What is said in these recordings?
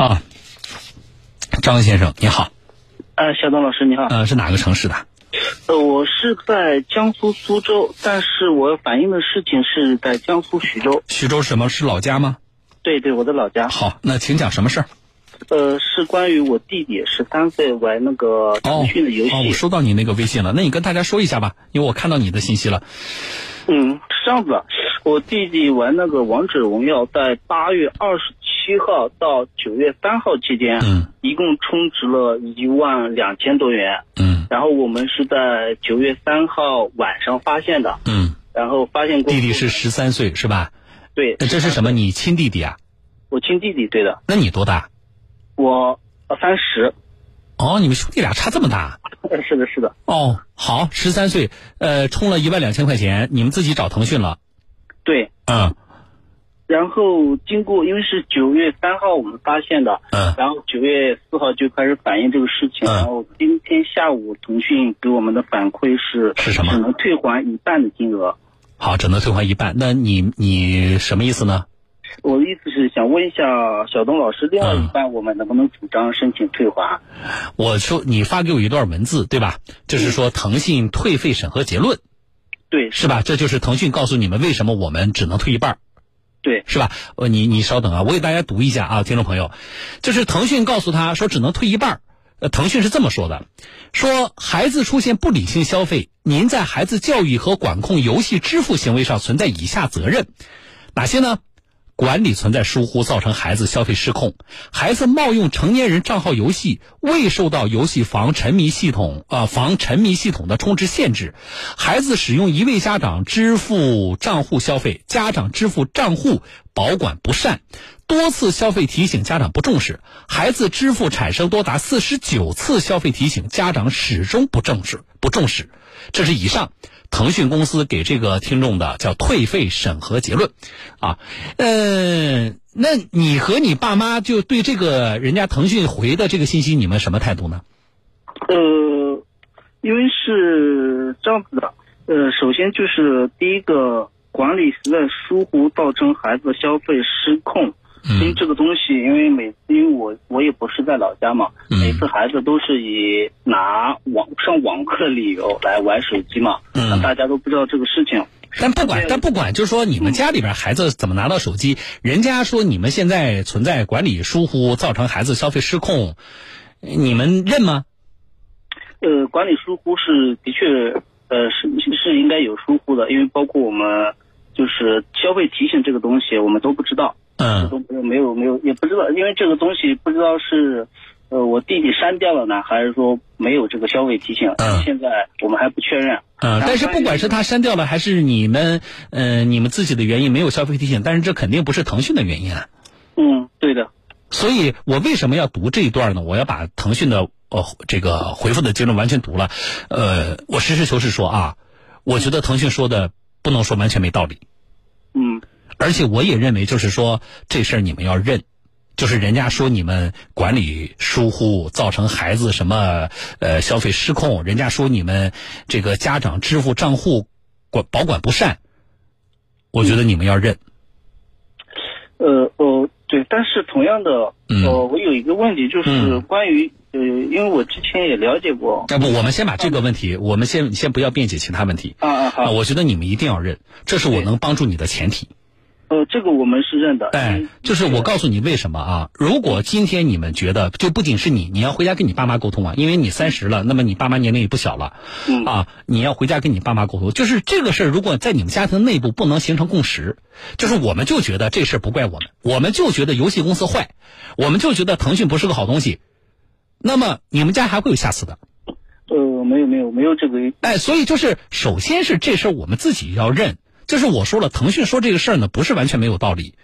啊，张先生你好，呃，小东老师你好，呃，是哪个城市的？呃，我是在江苏苏州，但是我反映的事情是在江苏徐州。徐州什么是老家吗？对对，我的老家。好，那请讲什么事儿？呃，是关于我弟弟十三岁玩那个腾讯的游戏。哦，我收到你那个微信了，那你跟大家说一下吧，因为我看到你的信息了。嗯，是这样子的，我弟弟玩那个王者荣耀，在八月二十七号到九月三号期间，嗯，一共充值了一万两千多元，嗯，然后我们是在九月三号晚上发现的，嗯，然后发现弟弟是十三岁是吧？对，那这是什么？你亲弟弟啊？我亲弟弟，对的。那你多大？我三十。哦，你们兄弟俩差这么大？是的，是的。哦，好，十三岁，呃，充了一万两千块钱，你们自己找腾讯了。对。嗯。然后经过，因为是九月三号我们发现的，嗯。然后九月四号就开始反映这个事情，嗯。然后今天下午腾讯给我们的反馈是是什么？只能退还一半的金额。好，只能退还一半。那你你什么意思呢？我的意思是想问一下小东老师，另外一半我们能不能主张申请退还？我说你发给我一段文字，对吧？就是说腾讯退费审核结论，对，是吧？这就是腾讯告诉你们为什么我们只能退一半，对，是吧？呃，你你稍等啊，我给大家读一下啊，听众朋友，就是腾讯告诉他说只能退一半，呃，腾讯是这么说的，说孩子出现不理性消费，您在孩子教育和管控游戏支付行为上存在以下责任，哪些呢？管理存在疏忽，造成孩子消费失控；孩子冒用成年人账号游戏，未受到游戏防沉迷系统啊防沉迷系统的充值限制；孩子使用一位家长支付账户消费，家长支付账户保管不善，多次消费提醒家长不重视；孩子支付产生多达四十九次消费提醒，家长始终不正视不重视。这是以上。腾讯公司给这个听众的叫退费审核结论，啊，呃，那你和你爸妈就对这个人家腾讯回的这个信息，你们什么态度呢？呃，因为是这样子的，呃，首先就是第一个管理实在疏忽，造成孩子消费失控。因为这个东西，因为每因为我我也不是在老家嘛，每次孩子都是以拿网上网课的理由来玩手机嘛，那大家都不知道这个事情。但不管但不管，就是说你们家里边孩子怎么拿到手机，人家说你们现在存在管理疏忽，造成孩子消费失控，你们认吗？呃，管理疏忽是的确，呃是是应该有疏忽的，因为包括我们就是消费提醒这个东西，我们都不知道。嗯，都没有没有没有，也不知道，因为这个东西不知道是，呃，我弟弟删掉了呢，还是说没有这个消费提醒？嗯，现在我们还不确认。嗯，但是不管是他删掉了，还是你们，呃，你们自己的原因没有消费提醒，但是这肯定不是腾讯的原因啊。嗯，对的。所以我为什么要读这一段呢？我要把腾讯的呃这个回复的结论完全读了。呃，我实事求是说啊，我觉得腾讯说的不能说完全没道理。嗯。而且我也认为，就是说这事儿你们要认，就是人家说你们管理疏忽，造成孩子什么呃消费失控，人家说你们这个家长支付账户管保管不善，我觉得你们要认。呃呃，对，但是同样的，呃，我有一个问题，就是关于呃，因为我之前也了解过。要不我们先把这个问题，我们先先不要辩解其他问题。啊啊好。我觉得你们一定要认，这是我能帮助你的前提。呃，这个我们是认的。哎，就是我告诉你为什么啊？如果今天你们觉得，就不仅是你，你要回家跟你爸妈沟通啊，因为你三十了，那么你爸妈年龄也不小了，嗯啊，你要回家跟你爸妈沟通。就是这个事儿，如果在你们家庭内部不能形成共识，就是我们就觉得这事儿不怪我们，我们就觉得游戏公司坏，我们就觉得腾讯不是个好东西，那么你们家还会有下次的。呃，没有没有没有这个。哎，所以就是首先是这事儿我们自己要认。就是我说了，腾讯说这个事儿呢，不是完全没有道理，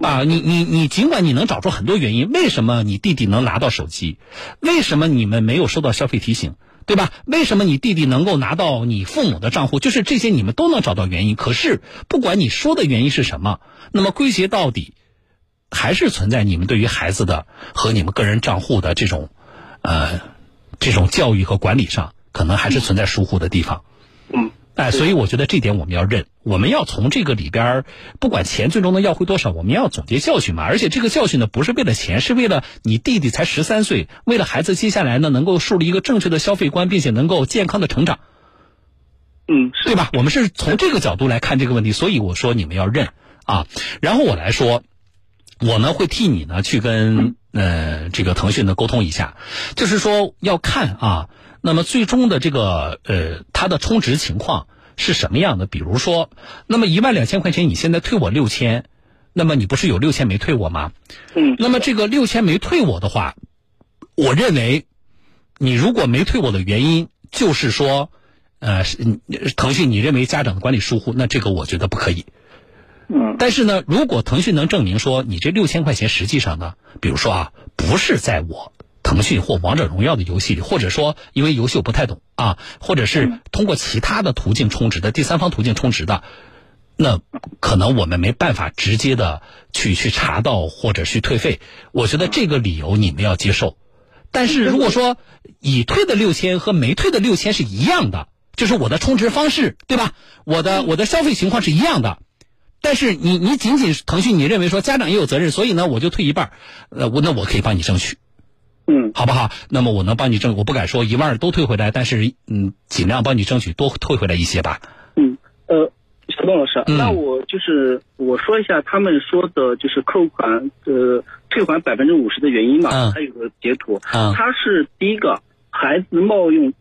啊，你你你，尽管你能找出很多原因，为什么你弟弟能拿到手机，为什么你们没有收到消费提醒，对吧？为什么你弟弟能够拿到你父母的账户？就是这些你们都能找到原因。可是不管你说的原因是什么，那么归结到底，还是存在你们对于孩子的和你们个人账户的这种，呃，这种教育和管理上，可能还是存在疏忽的地方。嗯。哎，所以我觉得这点我们要认，我们要从这个里边儿，不管钱最终能要回多少，我们要总结教训嘛。而且这个教训呢，不是为了钱，是为了你弟弟才十三岁，为了孩子接下来呢能够树立一个正确的消费观，并且能够健康的成长，嗯，对吧？我们是从这个角度来看这个问题，所以我说你们要认啊。然后我来说，我呢会替你呢去跟呃这个腾讯呢沟通一下，就是说要看啊。那么最终的这个呃，它的充值情况是什么样的？比如说，那么一万两千块钱，你现在退我六千，那么你不是有六千没退我吗？嗯。那么这个六千没退我的话，我认为，你如果没退我的原因就是说，呃，腾讯你认为家长的管理疏忽，那这个我觉得不可以。嗯。但是呢，如果腾讯能证明说你这六千块钱实际上呢，比如说啊，不是在我。腾讯或王者荣耀的游戏里，或者说因为游戏我不太懂啊，或者是通过其他的途径充值的第三方途径充值的，那可能我们没办法直接的去去查到或者去退费。我觉得这个理由你们要接受。但是如果说已退的六千和没退的六千是一样的，就是我的充值方式对吧？我的我的消费情况是一样的，但是你你仅仅腾讯你认为说家长也有责任，所以呢我就退一半，呃我那我可以帮你争取。嗯，好不好？那么我能帮你争，我不敢说一万二都退回来，但是嗯，尽量帮你争取多退回来一些吧。嗯，呃，小东老师，那我就是我说一下他们说的就是扣款呃退还百分之五十的原因嘛，嗯，还有个截图，嗯，他是第一个孩子冒用。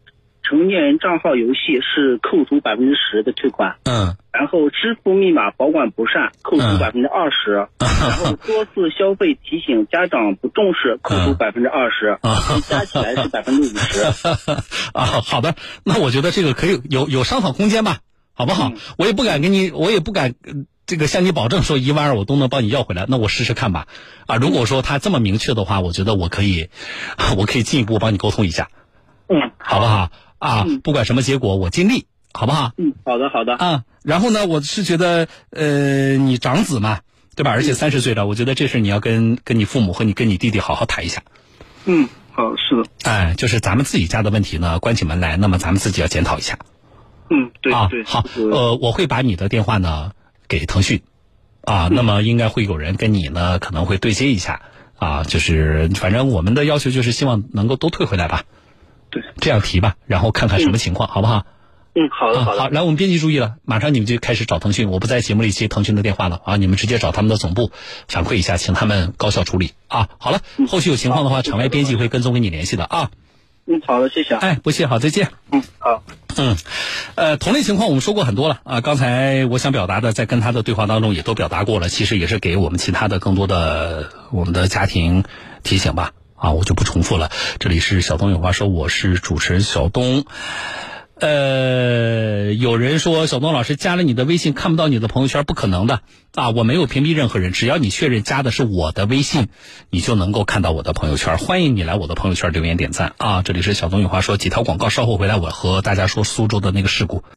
成年人账号游戏是扣除百分之十的退款，嗯，然后支付密码保管不善扣除百分之二十，然后多次消费提醒家长不重视扣除百分之二十，加起来是 百分之五十。啊，好的，那我觉得这个可以有有商讨空间吧，好不好？我也不敢给你，我也不敢这个向你保证说一万二我都能帮你要回来，那我试试看吧。啊，如果说他这么明确的话，我觉得我可以，我可以进一步帮你沟通一下，嗯，好不好？啊，不管什么结果，我尽力，好不好？嗯，好的，好的。啊，然后呢，我是觉得，呃，你长子嘛，对吧？而且三十岁了，我觉得这事你要跟跟你父母和你跟你弟弟好好谈一下。嗯，好，是的。哎，就是咱们自己家的问题呢，关起门来，那么咱们自己要检讨一下。嗯，对啊，对。好，呃，我会把你的电话呢给腾讯，啊，那么应该会有人跟你呢可能会对接一下，啊，就是反正我们的要求就是希望能够都退回来吧。对，这样提吧，然后看看什么情况，好不好？嗯，好的，好的。好，来，我们编辑注意了，马上你们就开始找腾讯，我不在节目里接腾讯的电话了啊，你们直接找他们的总部反馈一下，请他们高效处理啊。好了，后续有情况的话，场外编辑会跟踪跟你联系的啊。嗯，好的，谢谢。啊哎，不谢，好，再见。嗯，好。嗯，呃，同类情况我们说过很多了啊，刚才我想表达的，在跟他的对话当中也都表达过了，其实也是给我们其他的更多的我们的家庭提醒吧。啊，我就不重复了。这里是小东有话说，我是主持人小东。呃，有人说小东老师加了你的微信看不到你的朋友圈，不可能的啊！我没有屏蔽任何人，只要你确认加的是我的微信，你就能够看到我的朋友圈。欢迎你来我的朋友圈留言点赞啊！这里是小东有话说，几条广告，稍后回来我和大家说苏州的那个事故。